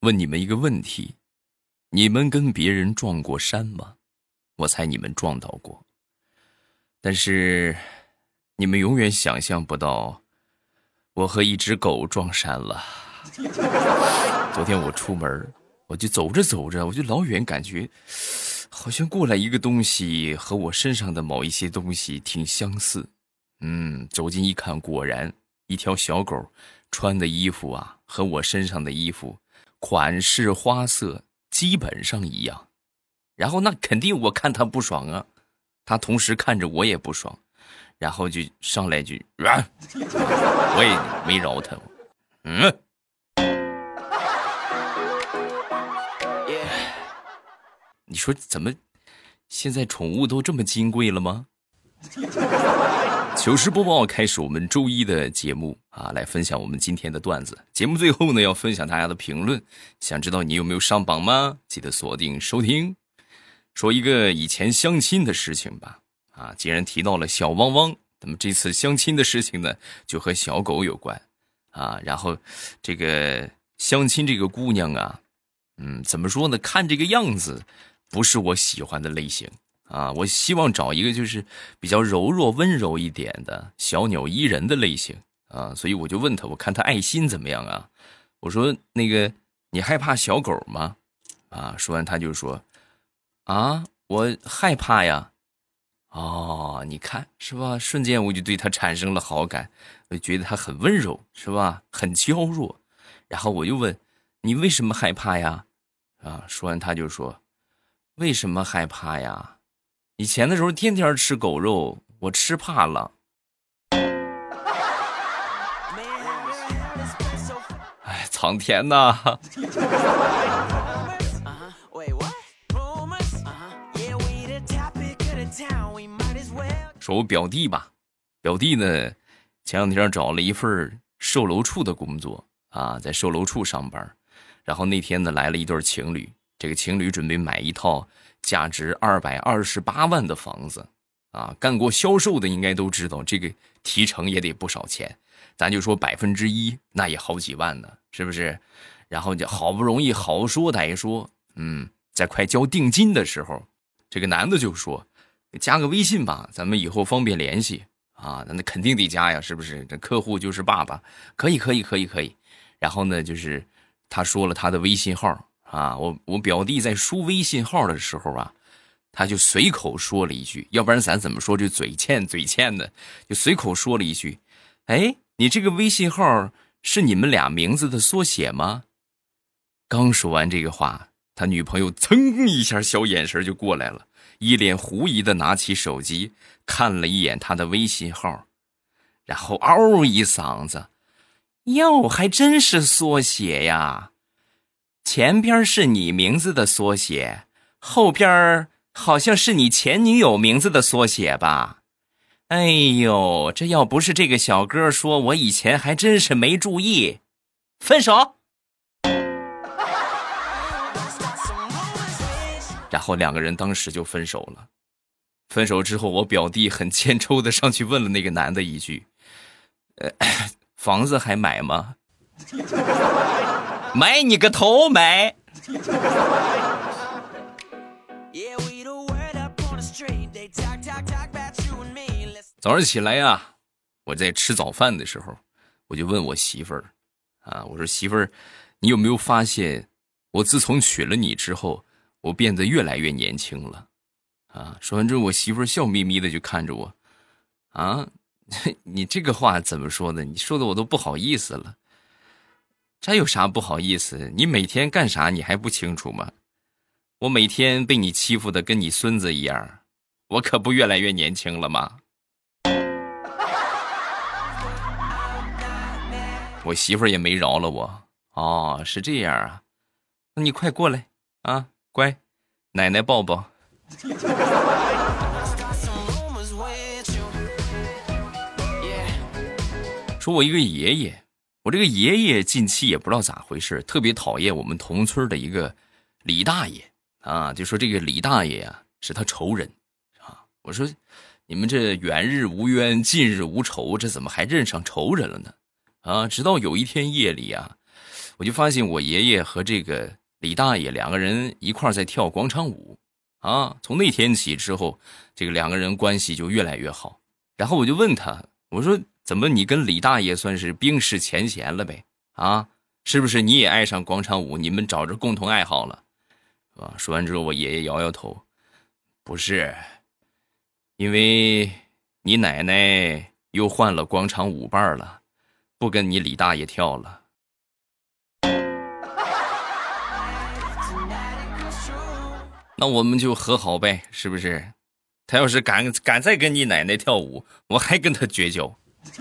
问你们一个问题：你们跟别人撞过山吗？我猜你们撞到过，但是你们永远想象不到，我和一只狗撞山了。昨天我出门，我就走着走着，我就老远感觉，好像过来一个东西和我身上的某一些东西挺相似。嗯，走近一看，果然一条小狗穿的衣服啊，和我身上的衣服款式花色基本上一样。然后那肯定我看他不爽啊，他同时看着我也不爽，然后就上来句，我也没饶他，嗯。你说怎么，现在宠物都这么金贵了吗？糗事播报开始，我们周一的节目啊，来分享我们今天的段子。节目最后呢，要分享大家的评论。想知道你有没有上榜吗？记得锁定收听。说一个以前相亲的事情吧。啊，既然提到了小汪汪，那么这次相亲的事情呢，就和小狗有关。啊，然后这个相亲这个姑娘啊，嗯，怎么说呢？看这个样子。不是我喜欢的类型啊！我希望找一个就是比较柔弱、温柔一点的小鸟依人的类型啊！所以我就问他，我看他爱心怎么样啊？我说那个你害怕小狗吗？啊！说完他就说啊，我害怕呀！哦，你看是吧？瞬间我就对他产生了好感，我觉得他很温柔是吧？很娇弱。然后我又问你为什么害怕呀？啊！说完他就说。为什么害怕呀？以前的时候天天吃狗肉，我吃怕了。苍天呐！说我表弟吧，表弟呢，前两天找了一份售楼处的工作啊，在售楼处上班。然后那天呢，来了一对情侣。这个情侣准备买一套价值二百二十八万的房子，啊，干过销售的应该都知道，这个提成也得不少钱。咱就说百分之一，那也好几万呢，是不是？然后就好不容易好说歹说，嗯，在快交定金的时候，这个男的就说：“加个微信吧，咱们以后方便联系啊。”那那肯定得加呀，是不是？这客户就是爸爸，可以，可以，可以，可以。然后呢，就是他说了他的微信号。啊，我我表弟在输微信号的时候啊，他就随口说了一句，要不然咱怎么说这嘴欠嘴欠的，就随口说了一句：“哎，你这个微信号是你们俩名字的缩写吗？”刚说完这个话，他女朋友噌一下小眼神就过来了，一脸狐疑的拿起手机看了一眼他的微信号，然后嗷一嗓子：“哟，还真是缩写呀！”前边是你名字的缩写，后边好像是你前女友名字的缩写吧？哎呦，这要不是这个小哥说，我以前还真是没注意。分手。然后两个人当时就分手了。分手之后，我表弟很欠抽的上去问了那个男的一句：“呃，房子还买吗？” 买你个头买！早上起来呀，我在吃早饭的时候，我就问我媳妇儿啊，我说媳妇儿，你有没有发现，我自从娶了你之后，我变得越来越年轻了？啊，说完之后，我媳妇儿笑眯眯的就看着我，啊，你这个话怎么说的？你说的我都不好意思了。这有啥不好意思？你每天干啥你还不清楚吗？我每天被你欺负的跟你孙子一样，我可不越来越年轻了吗？我媳妇儿也没饶了我。哦，是这样啊，那你快过来啊，乖，奶奶抱抱。说我一个爷爷。我这个爷爷近期也不知道咋回事，特别讨厌我们同村的一个李大爷啊，就说这个李大爷呀是他仇人啊。我说你们这远日无冤，近日无仇，这怎么还认上仇人了呢？啊，直到有一天夜里啊，我就发现我爷爷和这个李大爷两个人一块在跳广场舞，啊，从那天起之后，这个两个人关系就越来越好。然后我就问他，我说怎么你跟李大爷算是冰释前嫌了呗？啊，是不是你也爱上广场舞？你们找着共同爱好了，是吧？说完之后，我爷爷摇摇头，不是，因为你奶奶又换了广场舞伴了，不跟你李大爷跳了。那我们就和好呗，是不是？他要是敢敢再跟你奶奶跳舞，我还跟他绝交。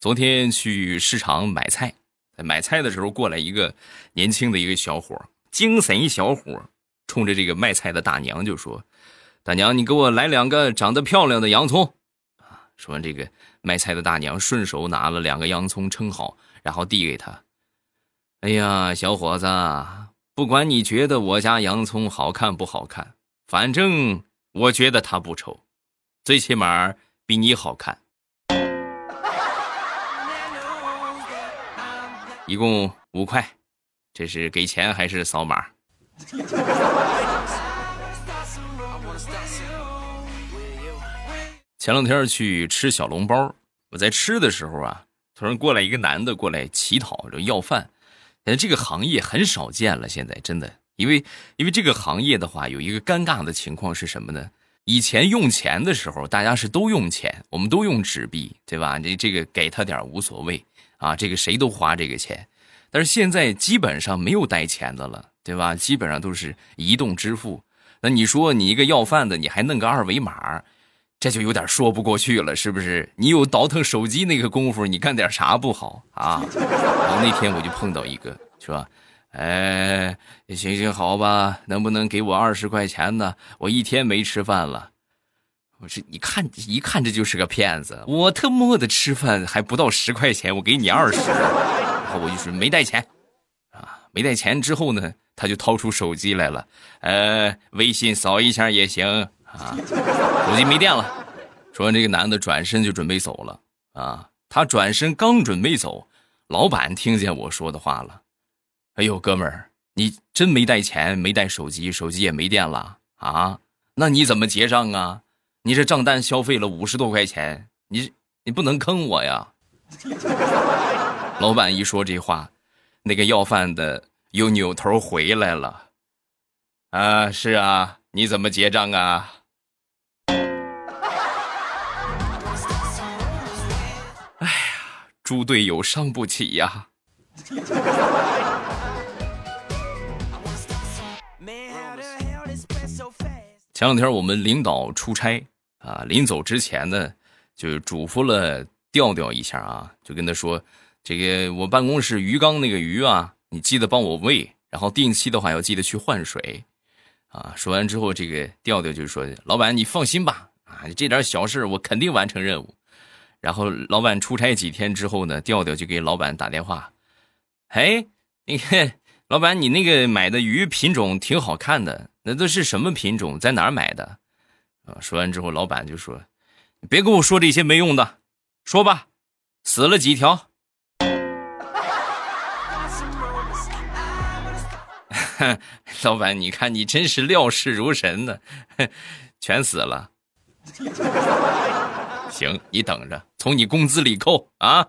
昨天去市场买菜，买菜的时候过来一个年轻的一个小伙，精神小伙，冲着这个卖菜的大娘就说：“大娘，你给我来两个长得漂亮的洋葱。”啊，说完这个卖菜的大娘顺手拿了两个洋葱称好。然后递给他，哎呀，小伙子，不管你觉得我家洋葱好看不好看，反正我觉得它不丑，最起码比你好看。一共五块，这是给钱还是扫码？前两天去吃小笼包，我在吃的时候啊。突然过来一个男的过来乞讨，就要饭。这个行业很少见了，现在真的，因为因为这个行业的话，有一个尴尬的情况是什么呢？以前用钱的时候，大家是都用钱，我们都用纸币，对吧？这这个给他点无所谓啊，这个谁都花这个钱。但是现在基本上没有带钱的了，对吧？基本上都是移动支付。那你说你一个要饭的，你还弄个二维码？这就有点说不过去了，是不是？你有倒腾手机那个功夫，你干点啥不好啊？然后那天我就碰到一个，说：“哎，行行好吧，能不能给我二十块钱呢？我一天没吃饭了。”我说：“你看，一看这就是个骗子！我特么的吃饭还不到十块钱，我给你二十。”然后我就说：“没带钱啊，没带钱。”之后呢，他就掏出手机来了，呃，微信扫一下也行。啊，手机没电了。说完，这个男的转身就准备走了。啊，他转身刚准备走，老板听见我说的话了。哎呦，哥们儿，你真没带钱，没带手机，手机也没电了啊？那你怎么结账啊？你这账单消费了五十多块钱，你你不能坑我呀！老板一说这话，那个要饭的又扭头回来了。啊，是啊，你怎么结账啊？猪队友伤不起呀！前两天我们领导出差啊，临走之前呢，就嘱咐了调调一下啊，就跟他说：“这个我办公室鱼缸那个鱼啊，你记得帮我喂，然后定期的话要记得去换水啊。”说完之后，这个调调就说：“老板，你放心吧，啊，这点小事我肯定完成任务。”然后老板出差几天之后呢，调调就给老板打电话，哎，你看，老板，你那个买的鱼品种挺好看的，那都是什么品种，在哪儿买的？啊，说完之后，老板就说：“别跟我说这些没用的，说吧，死了几条？” 老板，你看你真是料事如神呢，全死了。行，你等着，从你工资里扣啊！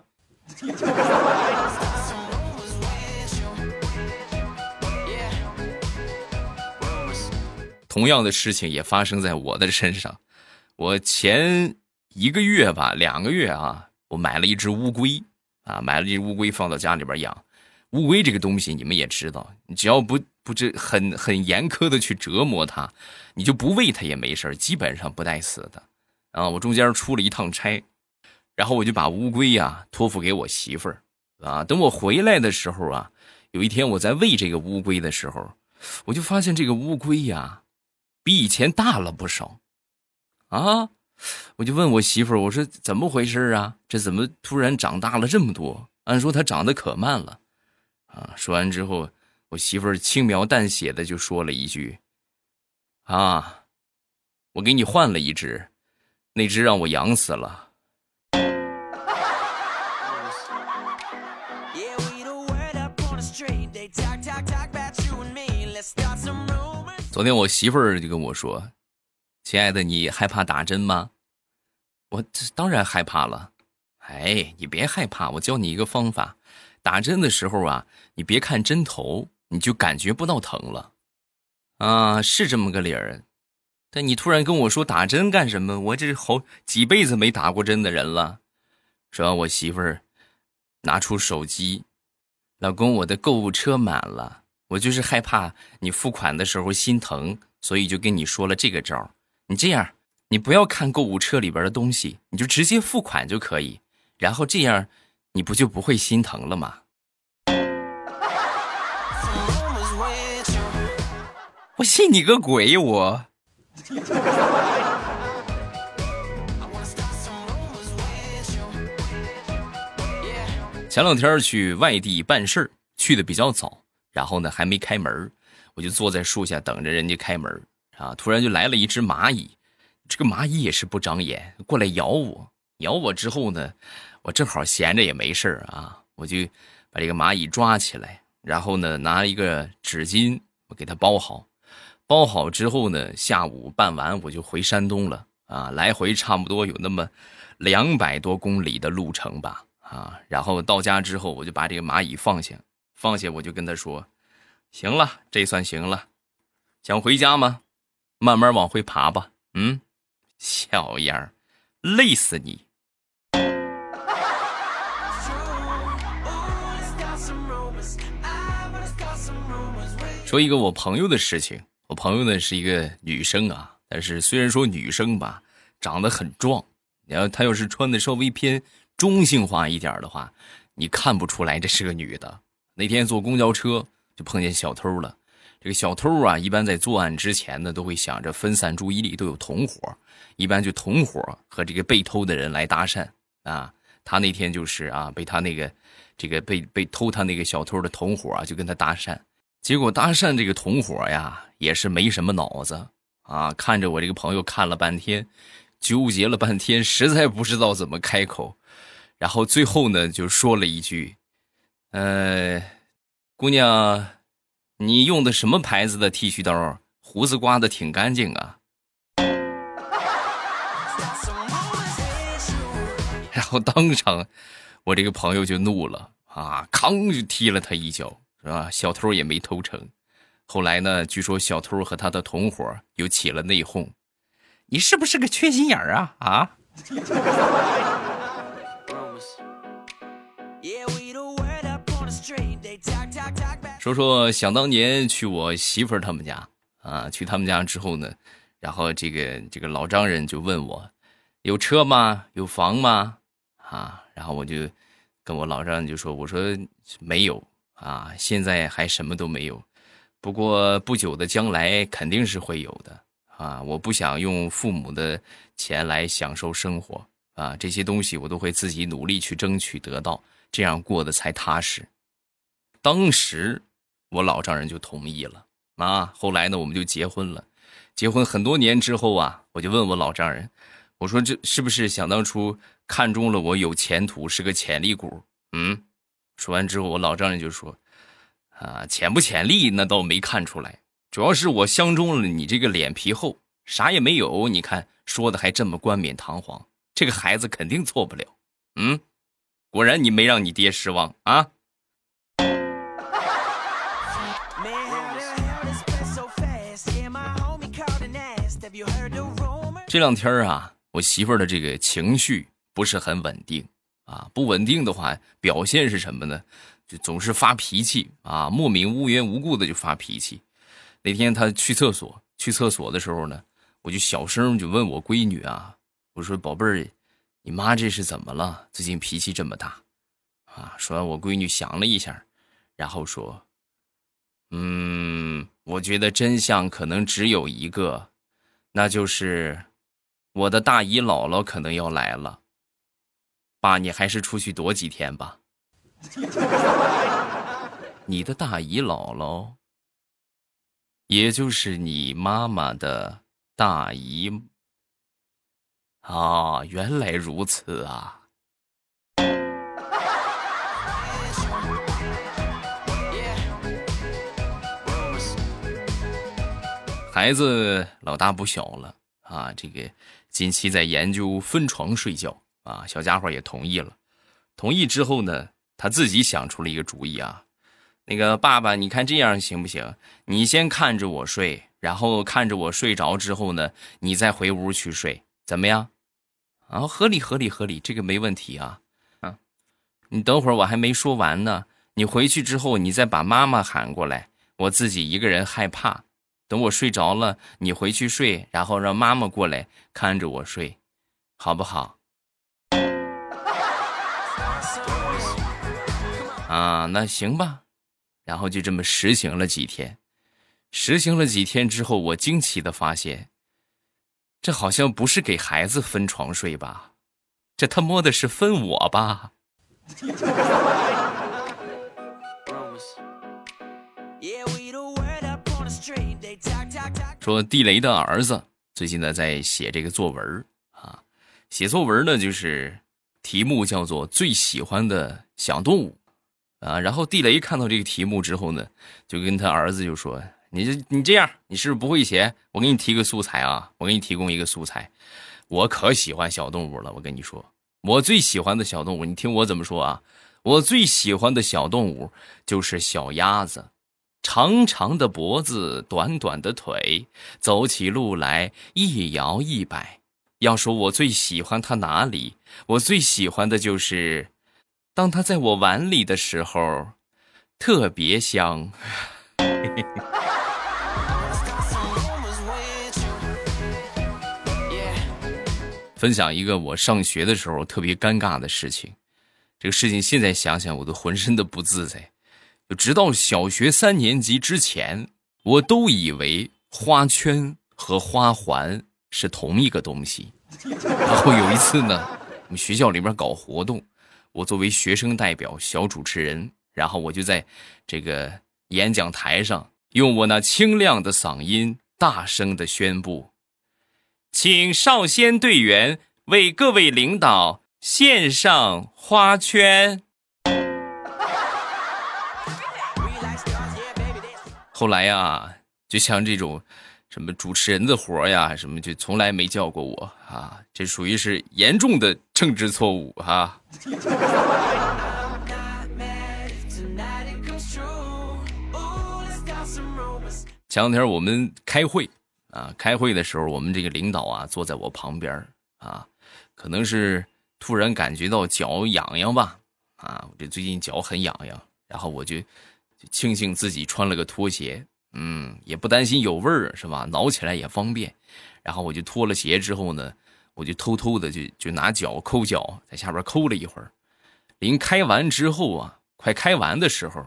同样的事情也发生在我的身上。我前一个月吧，两个月啊，我买了一只乌龟啊，买了一只乌龟放到家里边养。乌龟这个东西，你们也知道，你只要不不这很很严苛的去折磨它，你就不喂它也没事基本上不带死的。啊，我中间出了一趟差，然后我就把乌龟呀托付给我媳妇儿，啊，等我回来的时候啊，有一天我在喂这个乌龟的时候，我就发现这个乌龟呀，比以前大了不少，啊，我就问我媳妇儿，我说怎么回事啊？这怎么突然长大了这么多？按说它长得可慢了，啊，说完之后，我媳妇儿轻描淡写的就说了一句，啊，我给你换了一只。那只让我养死了。昨天我媳妇儿就跟我说：“亲爱的，你害怕打针吗？”我这当然害怕了。哎，你别害怕，我教你一个方法。打针的时候啊，你别看针头，你就感觉不到疼了。啊，是这么个理儿，但你突然跟我说打针干什么？我这好几辈子没打过针的人了。说完，我媳妇儿拿出手机。老公，我的购物车满了，我就是害怕你付款的时候心疼，所以就跟你说了这个招你这样，你不要看购物车里边的东西，你就直接付款就可以，然后这样，你不就不会心疼了吗？我信你个鬼！我。前两天去外地办事儿，去的比较早，然后呢还没开门，我就坐在树下等着人家开门啊。突然就来了一只蚂蚁，这个蚂蚁也是不长眼，过来咬我。咬我之后呢，我正好闲着也没事啊，我就把这个蚂蚁抓起来，然后呢拿一个纸巾我给它包好。包好之后呢，下午办完我就回山东了啊，来回差不多有那么两百多公里的路程吧。啊，然后到家之后，我就把这个蚂蚁放下，放下我就跟他说：“行了，这算行了，想回家吗？慢慢往回爬吧。”嗯，小样儿，累死你！说一个我朋友的事情，我朋友呢是一个女生啊，但是虽然说女生吧，长得很壮，然后她要是穿的稍微偏。中性化一点的话，你看不出来这是个女的。那天坐公交车就碰见小偷了。这个小偷啊，一般在作案之前呢，都会想着分散注意力，都有同伙，一般就同伙和这个被偷的人来搭讪啊。他那天就是啊，被他那个这个被被偷他那个小偷的同伙啊，就跟他搭讪。结果搭讪这个同伙呀，也是没什么脑子啊，看着我这个朋友看了半天，纠结了半天，实在不知道怎么开口。然后最后呢，就说了一句：“呃，姑娘，你用的什么牌子的剃须刀？胡子刮的挺干净啊。”然后当场，我这个朋友就怒了啊，吭就踢了他一脚，是吧？小偷也没偷成。后来呢，据说小偷和他的同伙又起了内讧：“你是不是个缺心眼儿啊？啊？” 说说想当年去我媳妇儿他们家啊，去他们家之后呢，然后这个这个老丈人就问我，有车吗？有房吗？啊，然后我就跟我老丈人就说，我说没有啊，现在还什么都没有，不过不久的将来肯定是会有的啊，我不想用父母的钱来享受生活啊，这些东西我都会自己努力去争取得到，这样过得才踏实。当时。我老丈人就同意了啊，后来呢，我们就结婚了。结婚很多年之后啊，我就问我老丈人，我说这是不是想当初看中了我有前途，是个潜力股？嗯，说完之后，我老丈人就说，啊，潜不潜力那倒没看出来，主要是我相中了你这个脸皮厚，啥也没有，你看说的还这么冠冕堂皇，这个孩子肯定错不了。嗯，果然你没让你爹失望啊。这两天啊，我媳妇儿的这个情绪不是很稳定啊。不稳定的话，表现是什么呢？就总是发脾气啊，莫名无缘无故的就发脾气。那天他去厕所，去厕所的时候呢，我就小声就问我闺女啊，我说：“宝贝儿，你妈这是怎么了？最近脾气这么大？”啊，说完我闺女想了一下，然后说：“嗯，我觉得真相可能只有一个，那就是。”我的大姨姥姥可能要来了，爸，你还是出去躲几天吧。你的大姨姥姥，也就是你妈妈的大姨啊，原来如此啊。孩子老大不小了啊，这个近期在研究分床睡觉啊，小家伙也同意了。同意之后呢，他自己想出了一个主意啊，那个爸爸，你看这样行不行？你先看着我睡，然后看着我睡着之后呢，你再回屋去睡，怎么样？啊，合理合理合理，这个没问题啊。啊，你等会儿我还没说完呢，你回去之后你再把妈妈喊过来，我自己一个人害怕。等我睡着了，你回去睡，然后让妈妈过来看着我睡，好不好？啊，那行吧。然后就这么实行了几天，实行了几天之后，我惊奇的发现，这好像不是给孩子分床睡吧？这他妈的是分我吧？说地雷的儿子最近呢在写这个作文啊，写作文呢就是题目叫做最喜欢的小动物啊。然后地雷看到这个题目之后呢，就跟他儿子就说：“你这你这样，你是不是不会写？我给你提个素材啊，我给你提供一个素材。我可喜欢小动物了，我跟你说，我最喜欢的小动物，你听我怎么说啊？我最喜欢的小动物就是小鸭子。”长长的脖子，短短的腿，走起路来一摇一摆。要说我最喜欢它哪里，我最喜欢的就是，当它在我碗里的时候，特别香。分享一个我上学的时候特别尴尬的事情，这个事情现在想想我都浑身的不自在。直到小学三年级之前，我都以为花圈和花环是同一个东西。然后有一次呢，我们学校里面搞活动，我作为学生代表、小主持人，然后我就在这个演讲台上，用我那清亮的嗓音，大声的宣布：“请少先队员为各位领导献上花圈。”后来呀，就像这种什么主持人的活呀，什么就从来没叫过我啊，这属于是严重的政治错误哈。前两天我们开会啊，开会的时候，我们这个领导啊坐在我旁边啊，可能是突然感觉到脚痒痒吧，啊，我这最近脚很痒痒，然后我就。庆幸自己穿了个拖鞋，嗯，也不担心有味儿，是吧？挠起来也方便。然后我就脱了鞋之后呢，我就偷偷的就就拿脚抠脚，在下边抠了一会儿。临开完之后啊，快开完的时候，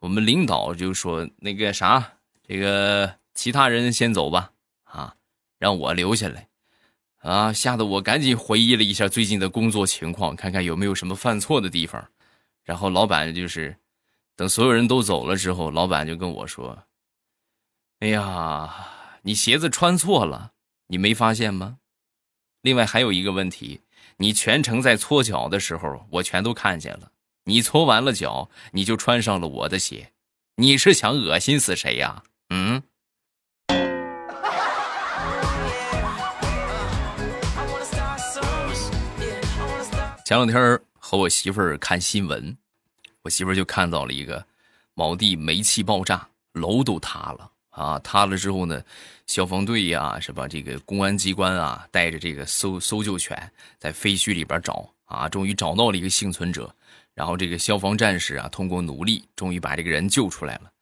我们领导就说：“那个啥，这个其他人先走吧，啊，让我留下来。”啊，吓得我赶紧回忆了一下最近的工作情况，看看有没有什么犯错的地方。然后老板就是。等所有人都走了之后，老板就跟我说：“哎呀，你鞋子穿错了，你没发现吗？另外还有一个问题，你全程在搓脚的时候，我全都看见了。你搓完了脚，你就穿上了我的鞋，你是想恶心死谁呀？嗯？”前两天和我媳妇儿看新闻。我媳妇儿就看到了一个某地煤气爆炸，楼都塌了啊！塌了之后呢，消防队呀，是吧？这个公安机关啊，带着这个搜搜救犬在废墟里边找啊，终于找到了一个幸存者。然后这个消防战士啊，通过努力，终于把这个人救出来了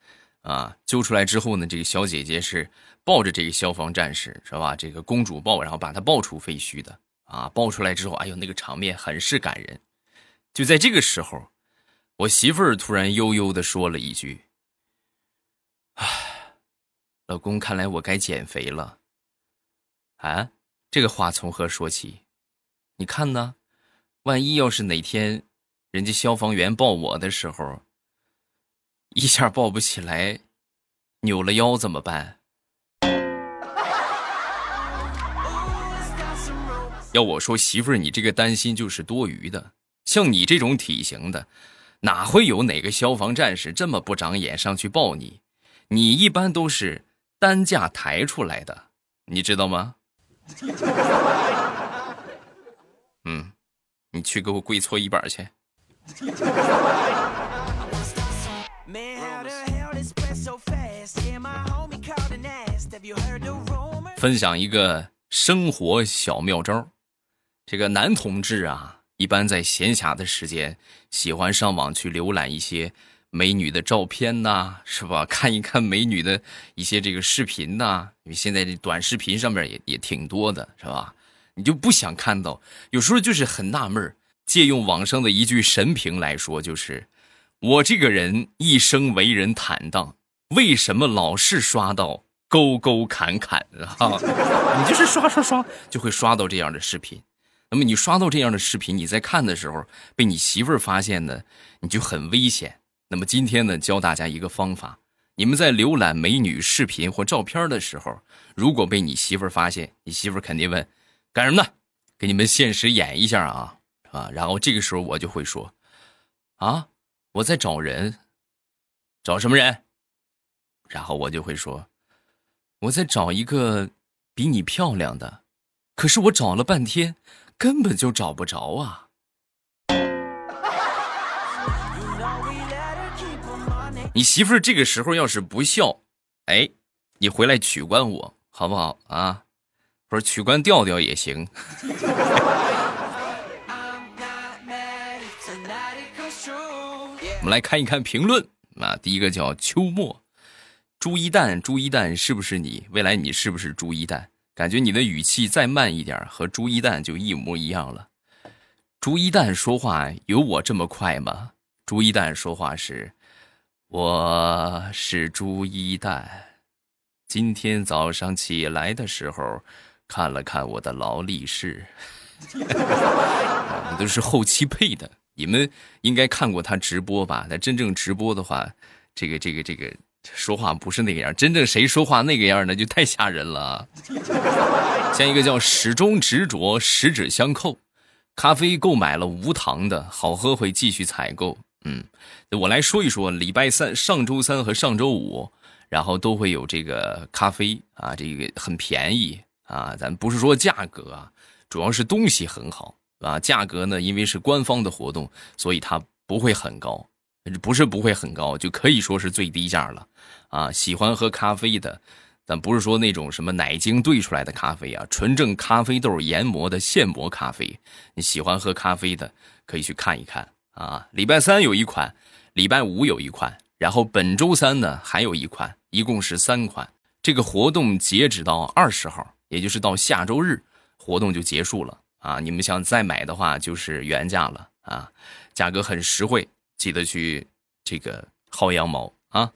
啊！救出来之后呢，这个小姐姐是抱着这个消防战士，是吧？这个公主抱，然后把他抱出废墟的啊！抱出来之后，哎呦，那个场面很是感人。就在这个时候。我媳妇儿突然悠悠的说了一句：“ 唉，老公，看来我该减肥了。”啊，这个话从何说起？你看呢？万一要是哪天人家消防员抱我的时候，一下抱不起来，扭了腰怎么办？要我说，媳妇儿，你这个担心就是多余的。像你这种体型的。哪会有哪个消防战士这么不长眼上去抱你？你一般都是担架抬出来的，你知道吗？嗯，你去给我跪搓衣板去。分享一个生活小妙招，这个男同志啊，一般在闲暇的时间，喜欢上网去浏览一些美女的照片呐，是吧？看一看美女的一些这个视频呐，因为现在这短视频上面也也挺多的，是吧？你就不想看到，有时候就是很纳闷借用网上的一句神评来说，就是我这个人一生为人坦荡，为什么老是刷到沟沟坎坎啊？你就是刷刷刷，就会刷到这样的视频。那么你刷到这样的视频，你在看的时候被你媳妇儿发现呢，你就很危险。那么今天呢，教大家一个方法：你们在浏览美女视频或照片的时候，如果被你媳妇儿发现，你媳妇儿肯定问。干什么呢？给你们现实演一下啊，啊！然后这个时候我就会说，啊，我在找人，找什么人？然后我就会说，我在找一个比你漂亮的，可是我找了半天，根本就找不着啊。你媳妇儿这个时候要是不笑，哎，你回来取关我好不好啊？不是取关调调也行。我们来看一看评论啊，第一个叫秋末，朱一蛋，朱一蛋是不是你？未来你是不是朱一蛋？感觉你的语气再慢一点，和朱一蛋就一模一样了。朱一蛋说话有我这么快吗？朱一蛋说话是，我是朱一蛋，今天早上起来的时候。看了看我的劳力士，都是后期配的。你们应该看过他直播吧？他真正直播的话，这个这个这个说话不是那个样。真正谁说话那个样，那就太吓人了。像一个叫始终执着，十指相扣。咖啡购买了无糖的，好喝会继续采购。嗯，我来说一说，礼拜三、上周三和上周五，然后都会有这个咖啡啊，这个很便宜。啊，咱不是说价格啊，主要是东西很好啊。价格呢，因为是官方的活动，所以它不会很高，不是不会很高，就可以说是最低价了。啊，喜欢喝咖啡的，但不是说那种什么奶精兑出来的咖啡啊，纯正咖啡豆研磨的现磨咖啡。你喜欢喝咖啡的，可以去看一看啊。礼拜三有一款，礼拜五有一款，然后本周三呢还有一款，一共是三款。这个活动截止到二十号。也就是到下周日，活动就结束了啊！你们想再买的话，就是原价了啊，价格很实惠，记得去这个薅羊毛啊！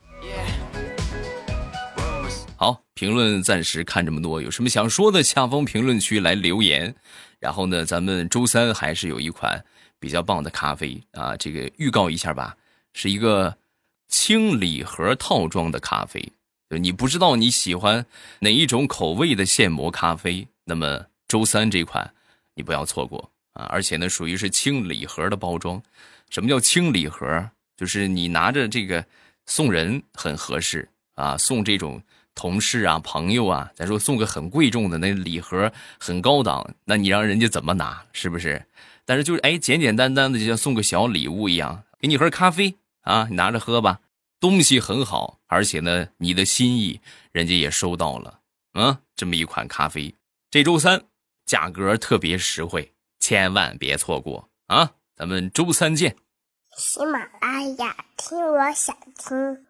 好，评论暂时看这么多，有什么想说的，下方评论区来留言。然后呢，咱们周三还是有一款比较棒的咖啡啊，这个预告一下吧，是一个轻礼盒套装的咖啡。你不知道你喜欢哪一种口味的现磨咖啡，那么周三这款你不要错过啊！而且呢，属于是轻礼盒的包装。什么叫轻礼盒？就是你拿着这个送人很合适啊，送这种同事啊、朋友啊，咱说送个很贵重的那礼盒很高档，那你让人家怎么拿？是不是？但是就是哎，简简单单的就像送个小礼物一样，给你盒咖啡啊，你拿着喝吧。东西很好，而且呢，你的心意人家也收到了，嗯，这么一款咖啡，这周三价格特别实惠，千万别错过啊！咱们周三见。喜马拉雅，听我想听。